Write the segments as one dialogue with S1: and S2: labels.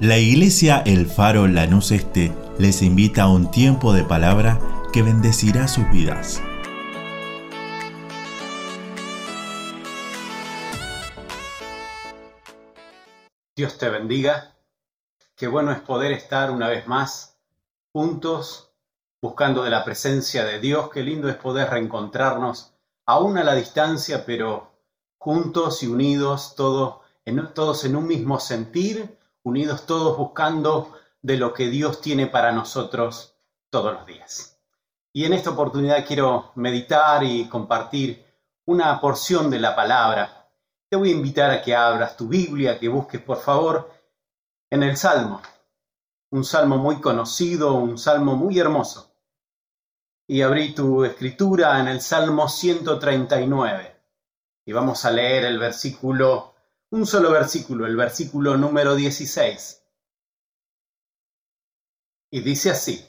S1: La iglesia El Faro Lanús Este les invita a un tiempo de palabra que bendecirá sus vidas.
S2: Dios te bendiga. Qué bueno es poder estar una vez más juntos buscando de la presencia de Dios. Qué lindo es poder reencontrarnos aún a la distancia, pero juntos y unidos, todo, en, todos en un mismo sentir unidos todos buscando de lo que Dios tiene para nosotros todos los días. Y en esta oportunidad quiero meditar y compartir una porción de la palabra. Te voy a invitar a que abras tu Biblia, que busques por favor en el Salmo, un salmo muy conocido, un salmo muy hermoso. Y abrí tu escritura en el Salmo 139. Y vamos a leer el versículo un solo versículo, el versículo número 16. Y dice así,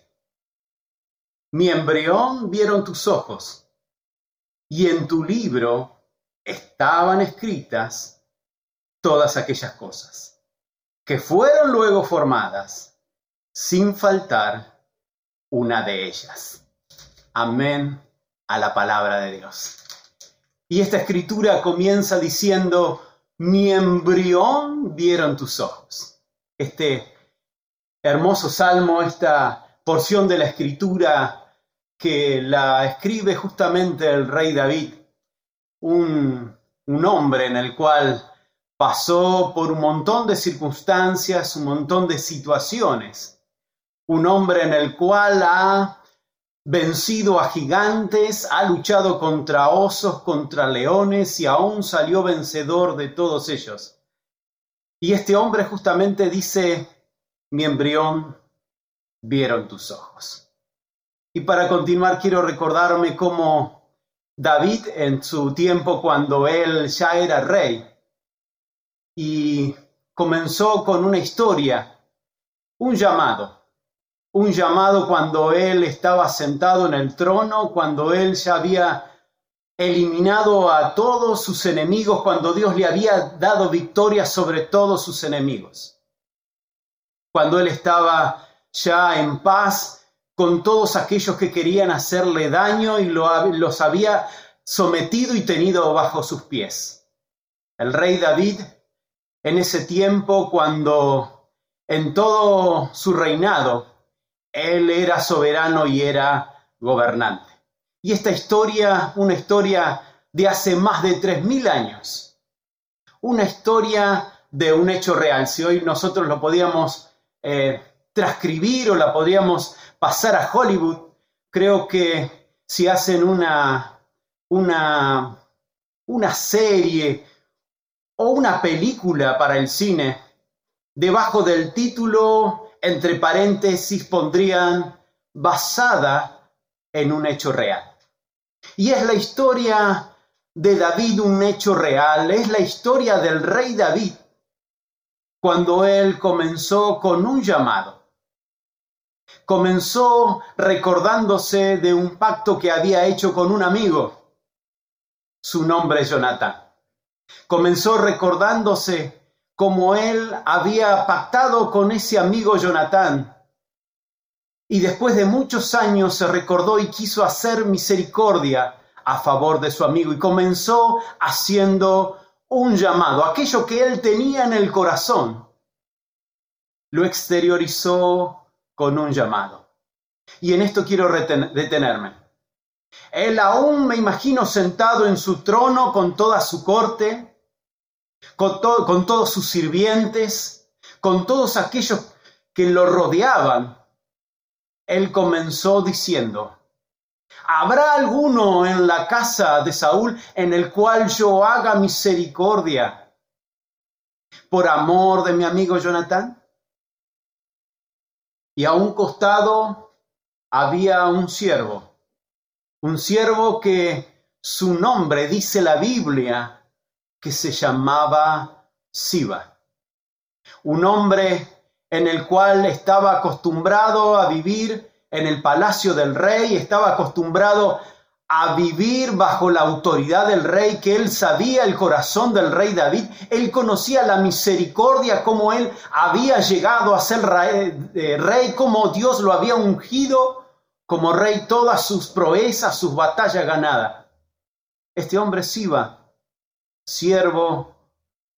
S2: mi embrión vieron tus ojos, y en tu libro estaban escritas todas aquellas cosas, que fueron luego formadas, sin faltar una de ellas. Amén a la palabra de Dios. Y esta escritura comienza diciendo, mi embrión vieron tus ojos. Este hermoso salmo, esta porción de la escritura que la escribe justamente el rey David, un, un hombre en el cual pasó por un montón de circunstancias, un montón de situaciones, un hombre en el cual ha vencido a gigantes, ha luchado contra osos, contra leones y aún salió vencedor de todos ellos. Y este hombre justamente dice, mi embrión vieron tus ojos. Y para continuar quiero recordarme cómo David en su tiempo cuando él ya era rey y comenzó con una historia, un llamado un llamado cuando él estaba sentado en el trono, cuando él ya había eliminado a todos sus enemigos, cuando Dios le había dado victoria sobre todos sus enemigos. Cuando él estaba ya en paz con todos aquellos que querían hacerle daño y los había sometido y tenido bajo sus pies. El rey David, en ese tiempo, cuando en todo su reinado, él era soberano y era gobernante. Y esta historia, una historia de hace más de 3.000 años, una historia de un hecho real. Si hoy nosotros lo podíamos eh, transcribir o la podríamos pasar a Hollywood, creo que si hacen una, una, una serie o una película para el cine, debajo del título entre paréntesis pondrían basada en un hecho real. Y es la historia de David un hecho real, es la historia del rey David cuando él comenzó con un llamado. Comenzó recordándose de un pacto que había hecho con un amigo. Su nombre es Jonathan. Comenzó recordándose como él había pactado con ese amigo Jonatán. Y después de muchos años se recordó y quiso hacer misericordia a favor de su amigo y comenzó haciendo un llamado, aquello que él tenía en el corazón, lo exteriorizó con un llamado. Y en esto quiero detenerme. Él aún me imagino sentado en su trono con toda su corte, con, con todos sus sirvientes, con todos aquellos que lo rodeaban, él comenzó diciendo, ¿habrá alguno en la casa de Saúl en el cual yo haga misericordia por amor de mi amigo Jonatán? Y a un costado había un siervo, un siervo que su nombre, dice la Biblia, que se llamaba Siba, un hombre en el cual estaba acostumbrado a vivir en el palacio del rey, estaba acostumbrado a vivir bajo la autoridad del rey, que él sabía el corazón del rey David, él conocía la misericordia, como él había llegado a ser rey, eh, rey, como Dios lo había ungido como rey, todas sus proezas, sus batallas ganadas. Este hombre Siba, siervo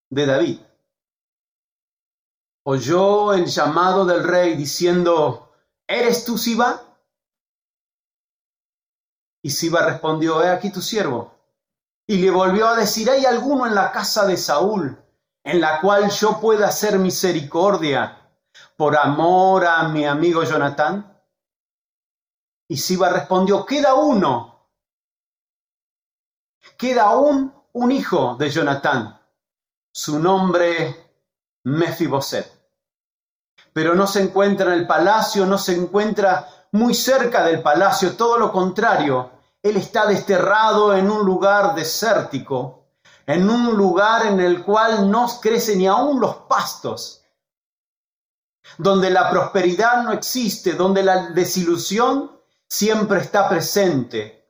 S2: de David, oyó el llamado del rey diciendo, ¿eres tú Siba? Y Siba respondió, he aquí tu siervo. Y le volvió a decir, ¿hay alguno en la casa de Saúl en la cual yo pueda hacer misericordia por amor a mi amigo Jonatán? Y Siba respondió, queda uno. Queda aún un hijo de Jonatán. Su nombre Mefiboset. Pero no se encuentra en el palacio, no se encuentra muy cerca del palacio, todo lo contrario, él está desterrado en un lugar desértico, en un lugar en el cual no crecen ni aún los pastos, donde la prosperidad no existe, donde la desilusión siempre está presente.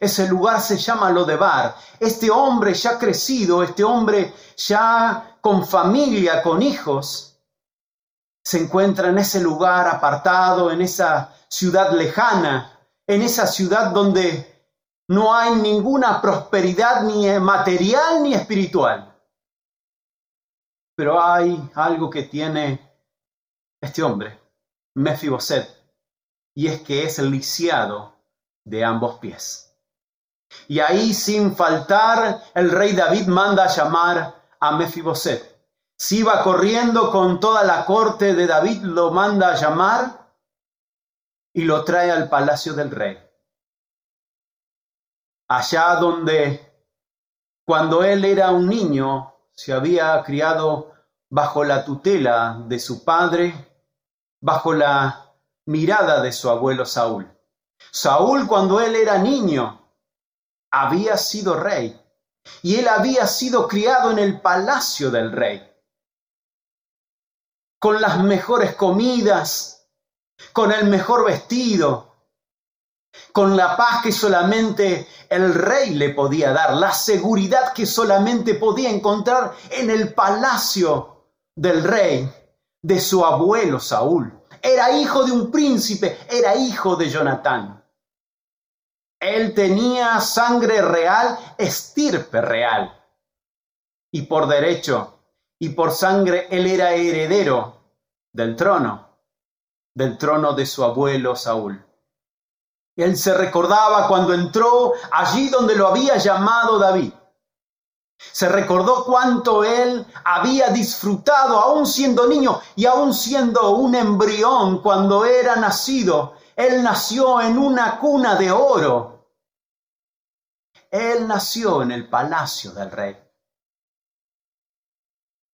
S2: Ese lugar se llama Lodebar. Este hombre ya crecido, este hombre ya con familia, con hijos, se encuentra en ese lugar apartado, en esa ciudad lejana, en esa ciudad donde no hay ninguna prosperidad ni material ni espiritual. Pero hay algo que tiene este hombre, Mefiboset, y es que es lisiado de ambos pies. Y ahí, sin faltar, el rey David manda a llamar a Mefiboset. Si va corriendo con toda la corte de David, lo manda a llamar y lo trae al palacio del rey. Allá donde, cuando él era un niño, se había criado bajo la tutela de su padre, bajo la mirada de su abuelo Saúl. Saúl cuando él era niño había sido rey y él había sido criado en el palacio del rey, con las mejores comidas, con el mejor vestido, con la paz que solamente el rey le podía dar, la seguridad que solamente podía encontrar en el palacio del rey, de su abuelo Saúl. Era hijo de un príncipe, era hijo de Jonatán. Él tenía sangre real, estirpe real. Y por derecho y por sangre él era heredero del trono del trono de su abuelo Saúl. Él se recordaba cuando entró allí donde lo había llamado David. Se recordó cuánto él había disfrutado, aún siendo niño y aún siendo un embrión cuando era nacido. Él nació en una cuna de oro. Él nació en el palacio del rey.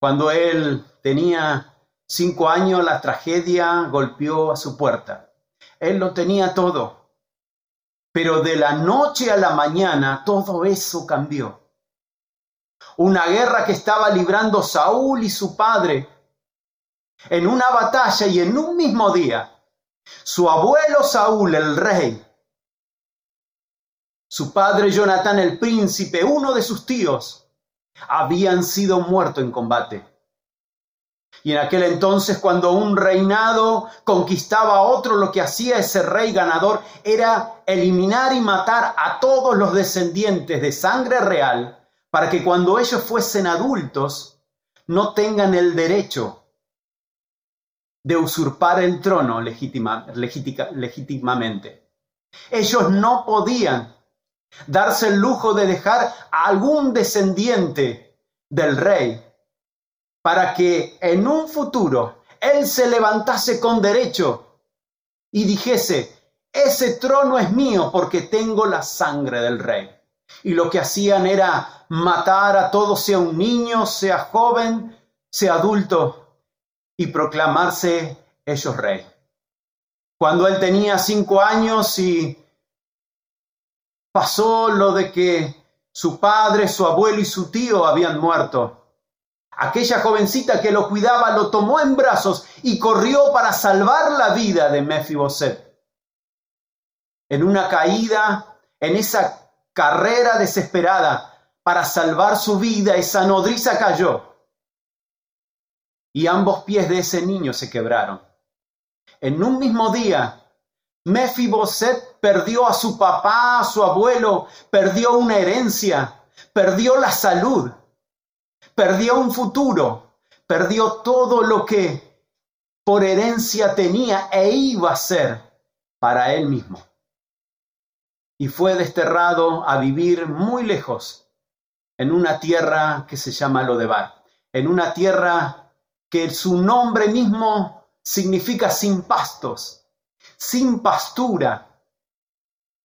S2: Cuando él tenía cinco años la tragedia golpeó a su puerta. Él lo tenía todo. Pero de la noche a la mañana todo eso cambió. Una guerra que estaba librando Saúl y su padre en una batalla y en un mismo día. Su abuelo Saúl, el rey, su padre Jonatán, el príncipe, uno de sus tíos, habían sido muertos en combate. Y en aquel entonces, cuando un reinado conquistaba a otro, lo que hacía ese rey ganador era eliminar y matar a todos los descendientes de sangre real, para que cuando ellos fuesen adultos no tengan el derecho de usurpar el trono legítimamente. Ellos no podían darse el lujo de dejar algún descendiente del rey para que en un futuro él se levantase con derecho y dijese, ese trono es mío porque tengo la sangre del rey. Y lo que hacían era matar a todos, sea un niño, sea joven, sea adulto, y proclamarse ellos rey. Cuando él tenía cinco años y pasó lo de que su padre, su abuelo y su tío habían muerto, Aquella jovencita que lo cuidaba lo tomó en brazos y corrió para salvar la vida de Mefiboset. En una caída, en esa carrera desesperada para salvar su vida, esa nodriza cayó. Y ambos pies de ese niño se quebraron. En un mismo día, Mefiboset perdió a su papá, a su abuelo, perdió una herencia, perdió la salud, perdió un futuro, perdió todo lo que por herencia tenía e iba a ser para él mismo y fue desterrado a vivir muy lejos, en una tierra que se llama Lodebar, en una tierra que su nombre mismo significa sin pastos, sin pastura,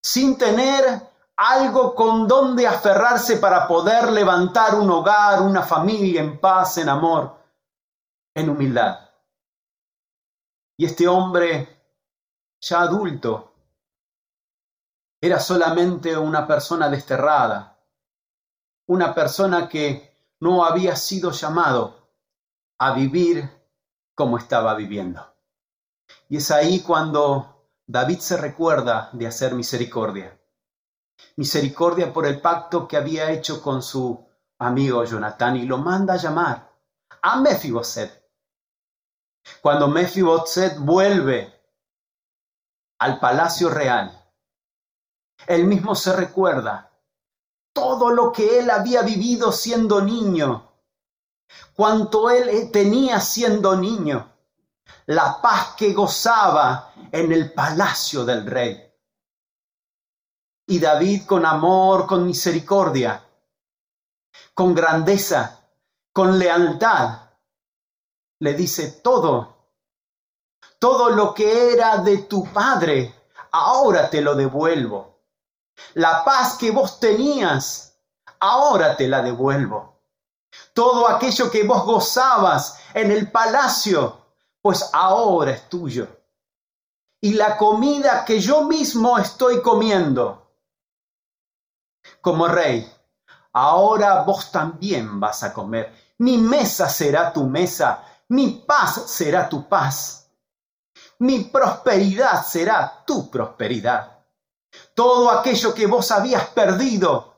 S2: sin tener algo con donde aferrarse para poder levantar un hogar, una familia en paz, en amor, en humildad. Y este hombre, ya adulto, era solamente una persona desterrada, una persona que no había sido llamado a vivir como estaba viviendo. Y es ahí cuando David se recuerda de hacer misericordia. Misericordia por el pacto que había hecho con su amigo Jonatán y lo manda a llamar a Mefiboset. Cuando Mefiboset vuelve al palacio real, él mismo se recuerda todo lo que él había vivido siendo niño, cuanto él tenía siendo niño, la paz que gozaba en el palacio del rey. Y David con amor, con misericordia, con grandeza, con lealtad, le dice todo, todo lo que era de tu padre, ahora te lo devuelvo. La paz que vos tenías, ahora te la devuelvo. Todo aquello que vos gozabas en el palacio, pues ahora es tuyo. Y la comida que yo mismo estoy comiendo, como rey, ahora vos también vas a comer. Mi mesa será tu mesa, mi paz será tu paz, mi prosperidad será tu prosperidad todo aquello que vos habías perdido,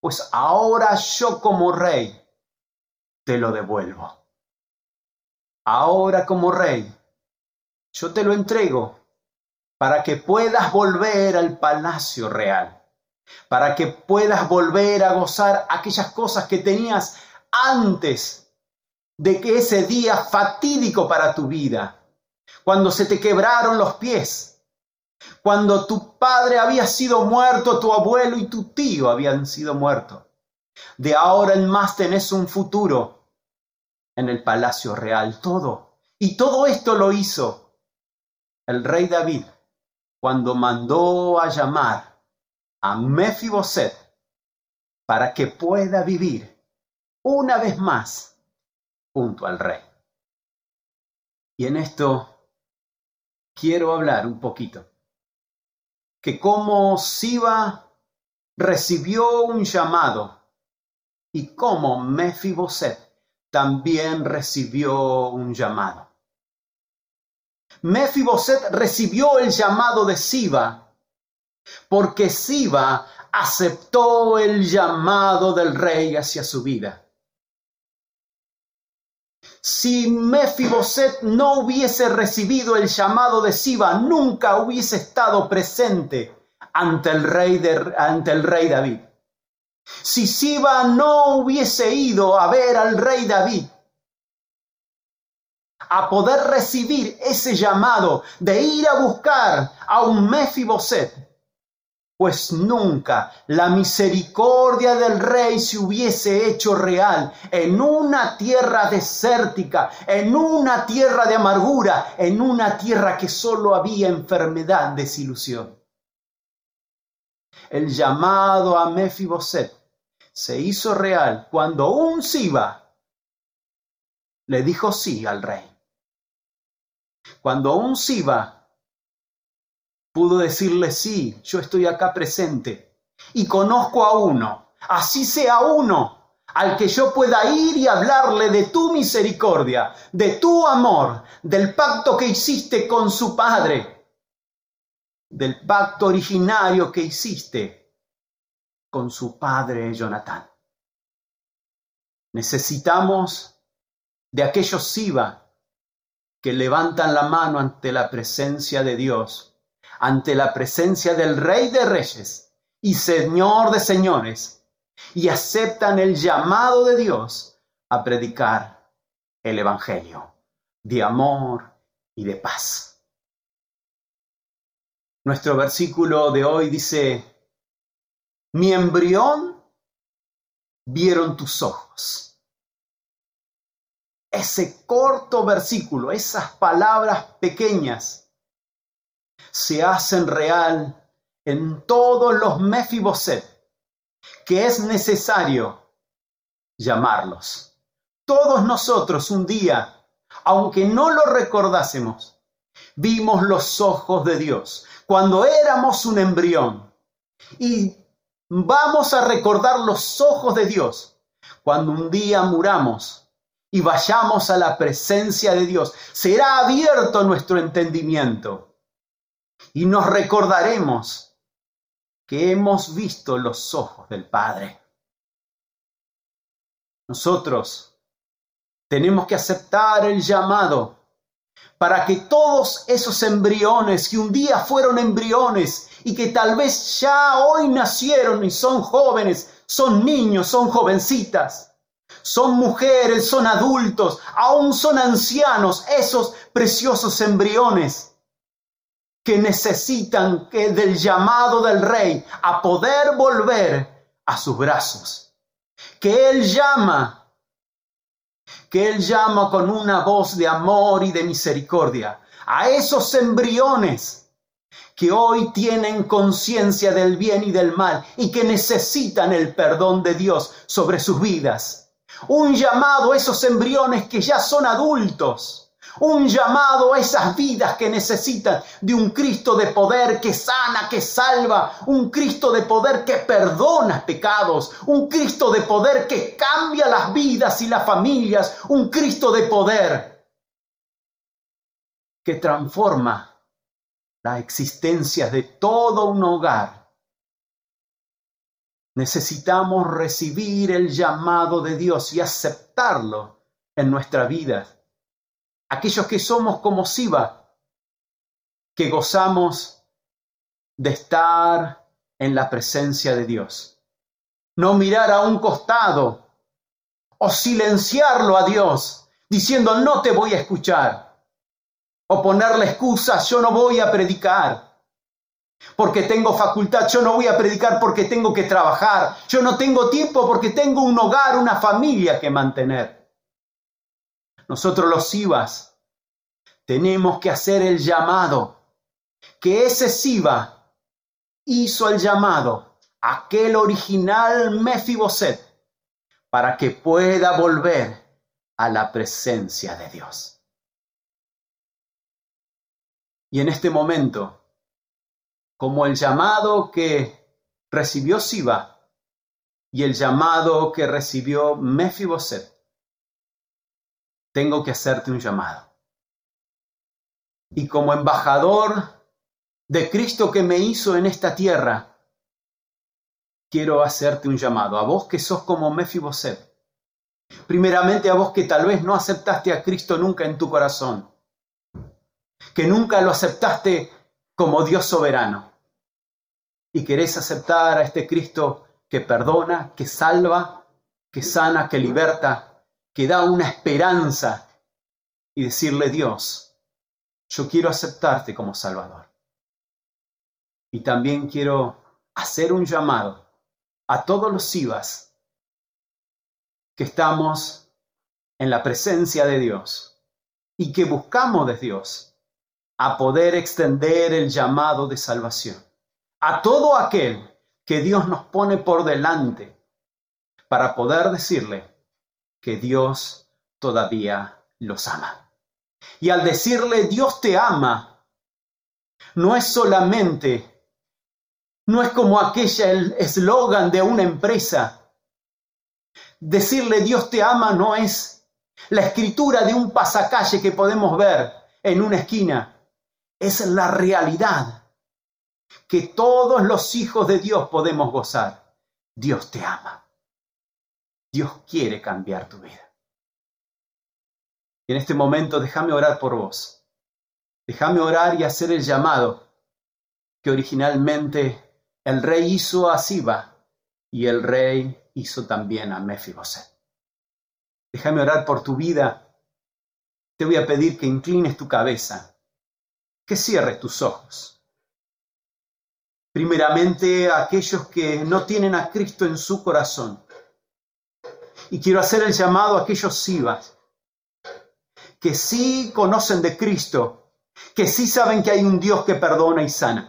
S2: pues ahora yo como rey te lo devuelvo. Ahora como rey, yo te lo entrego para que puedas volver al palacio real, para que puedas volver a gozar aquellas cosas que tenías antes de que ese día fatídico para tu vida, cuando se te quebraron los pies, cuando tu padre había sido muerto, tu abuelo y tu tío habían sido muertos. De ahora en más tenés un futuro en el palacio real, todo. Y todo esto lo hizo el rey David cuando mandó a llamar a Mefiboset para que pueda vivir una vez más junto al rey. Y en esto quiero hablar un poquito que como Siba recibió un llamado y como Mefiboset también recibió un llamado. Mefiboset recibió el llamado de Siba porque Siba aceptó el llamado del rey hacia su vida. Si Mefiboset no hubiese recibido el llamado de Siba, nunca hubiese estado presente ante el rey, de, ante el rey David. Si Siba no hubiese ido a ver al rey David, a poder recibir ese llamado de ir a buscar a un Mefiboset, pues nunca la misericordia del rey se hubiese hecho real en una tierra desértica, en una tierra de amargura, en una tierra que solo había enfermedad, desilusión. El llamado a Mefiboset se hizo real cuando un Siba le dijo sí al rey. Cuando un Siba pudo decirle, sí, yo estoy acá presente y conozco a uno, así sea uno, al que yo pueda ir y hablarle de tu misericordia, de tu amor, del pacto que hiciste con su Padre. del pacto originario que hiciste con su padre Jonatán. Necesitamos de aquellos Siba que levantan la mano ante la presencia de Dios, ante la presencia del Rey de Reyes y Señor de Señores, y aceptan el llamado de Dios a predicar el Evangelio de amor y de paz. Nuestro versículo de hoy dice, mi embrión vieron tus ojos. Ese corto versículo, esas palabras pequeñas, se hacen real en todos los Mefiboset, que es necesario llamarlos. Todos nosotros un día, aunque no lo recordásemos, vimos los ojos de Dios cuando éramos un embrión. Y vamos a recordar los ojos de Dios cuando un día muramos y vayamos a la presencia de Dios. Será abierto nuestro entendimiento y nos recordaremos que hemos visto los ojos del Padre. Nosotros tenemos que aceptar el llamado para que todos esos embriones que un día fueron embriones y que tal vez ya hoy nacieron y son jóvenes, son niños, son jovencitas, son mujeres, son adultos, aún son ancianos, esos preciosos embriones que necesitan que del llamado del rey a poder volver a sus brazos. Que Él llama que Él llama con una voz de amor y de misericordia a esos embriones que hoy tienen conciencia del bien y del mal y que necesitan el perdón de Dios sobre sus vidas. Un llamado a esos embriones que ya son adultos un llamado a esas vidas que necesitan de un Cristo de poder que sana, que salva, un Cristo de poder que perdona pecados, un Cristo de poder que cambia las vidas y las familias, un Cristo de poder que transforma la existencia de todo un hogar. Necesitamos recibir el llamado de Dios y aceptarlo en nuestra vida aquellos que somos como Siba, que gozamos de estar en la presencia de Dios. No mirar a un costado o silenciarlo a Dios diciendo no te voy a escuchar. O ponerle excusas, yo no voy a predicar porque tengo facultad, yo no voy a predicar porque tengo que trabajar, yo no tengo tiempo porque tengo un hogar, una familia que mantener. Nosotros los Sivas tenemos que hacer el llamado, que ese Siva hizo el llamado, aquel original Mefiboset, para que pueda volver a la presencia de Dios. Y en este momento, como el llamado que recibió Siba y el llamado que recibió Mefiboset, tengo que hacerte un llamado. Y como embajador de Cristo que me hizo en esta tierra, quiero hacerte un llamado. A vos que sos como Mefiboset. Primeramente a vos que tal vez no aceptaste a Cristo nunca en tu corazón. Que nunca lo aceptaste como Dios soberano. Y querés aceptar a este Cristo que perdona, que salva, que sana, que liberta, que da una esperanza y decirle, Dios, yo quiero aceptarte como Salvador. Y también quiero hacer un llamado a todos los Sivas que estamos en la presencia de Dios y que buscamos de Dios a poder extender el llamado de salvación a todo aquel que Dios nos pone por delante para poder decirle, que Dios todavía los ama. Y al decirle Dios te ama, no es solamente, no es como aquella eslogan de una empresa. Decirle Dios te ama no es la escritura de un pasacalle que podemos ver en una esquina, es la realidad que todos los hijos de Dios podemos gozar. Dios te ama. Dios quiere cambiar tu vida. Y en este momento déjame orar por vos. Déjame orar y hacer el llamado que originalmente el rey hizo a Siba y el rey hizo también a Mefiboset. Déjame orar por tu vida. Te voy a pedir que inclines tu cabeza, que cierres tus ojos. Primeramente aquellos que no tienen a Cristo en su corazón. Y quiero hacer el llamado a aquellos Sibas que sí conocen de Cristo, que sí saben que hay un Dios que perdona y sana.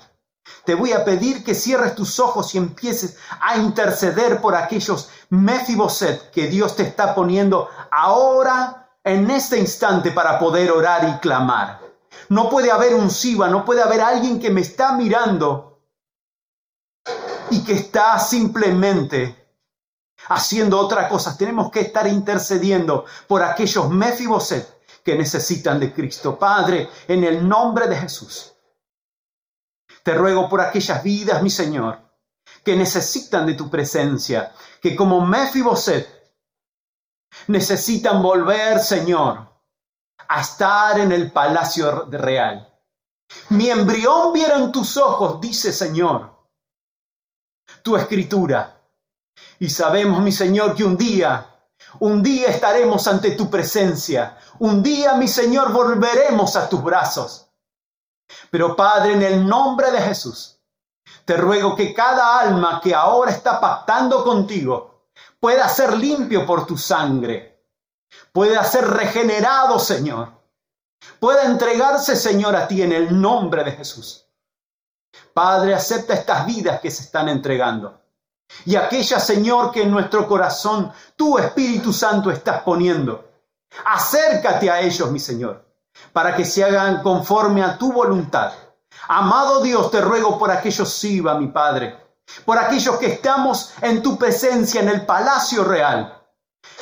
S2: Te voy a pedir que cierres tus ojos y empieces a interceder por aquellos Mefiboset que Dios te está poniendo ahora en este instante para poder orar y clamar. No puede haber un Siba, no puede haber alguien que me está mirando y que está simplemente haciendo otra cosa. Tenemos que estar intercediendo por aquellos Mefiboset que necesitan de Cristo. Padre, en el nombre de Jesús, te ruego por aquellas vidas, mi Señor, que necesitan de tu presencia, que como Mefiboset necesitan volver, Señor, a estar en el palacio real. Mi embrión vieron tus ojos, dice Señor, tu escritura. Y sabemos, mi Señor, que un día un día estaremos ante tu presencia. Un día, mi Señor, volveremos a tus brazos. Pero Padre, en el nombre de Jesús, te ruego que cada alma que ahora está pactando contigo pueda ser limpio por tu sangre, pueda ser regenerado, Señor, pueda entregarse, Señor, a ti en el nombre de Jesús. Padre, acepta estas vidas que se están entregando. Y aquella, Señor, que en nuestro corazón tu Espíritu Santo estás poniendo. Acércate a ellos, mi Señor, para que se hagan conforme a tu voluntad. Amado Dios, te ruego por aquellos Siba, mi Padre, por aquellos que estamos en tu presencia en el palacio real,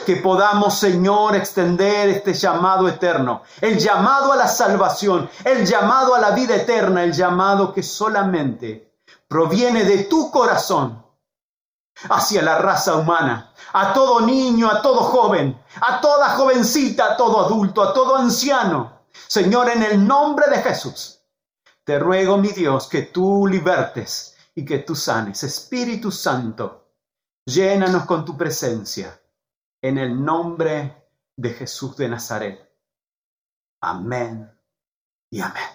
S2: que podamos, Señor, extender este llamado eterno, el llamado a la salvación, el llamado a la vida eterna, el llamado que solamente proviene de tu corazón hacia la raza humana, a todo niño, a todo joven, a toda jovencita, a todo adulto, a todo anciano. Señor, en el nombre de Jesús, te ruego, mi Dios, que tú libertes y que tú sanes. Espíritu Santo, llénanos con tu presencia, en el nombre de Jesús de Nazaret. Amén y amén.